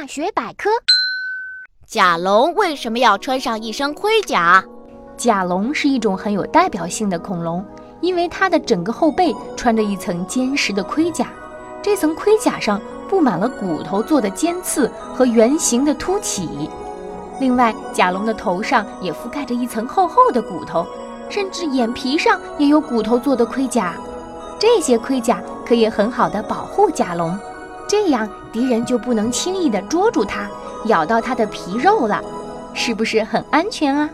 大学百科：甲龙为什么要穿上一身盔甲？甲龙是一种很有代表性的恐龙，因为它的整个后背穿着一层坚实的盔甲，这层盔甲上布满了骨头做的尖刺和圆形的凸起。另外，甲龙的头上也覆盖着一层厚厚的骨头，甚至眼皮上也有骨头做的盔甲。这些盔甲可以很好的保护甲龙。这样敌人就不能轻易地捉住它，咬到它的皮肉了，是不是很安全啊？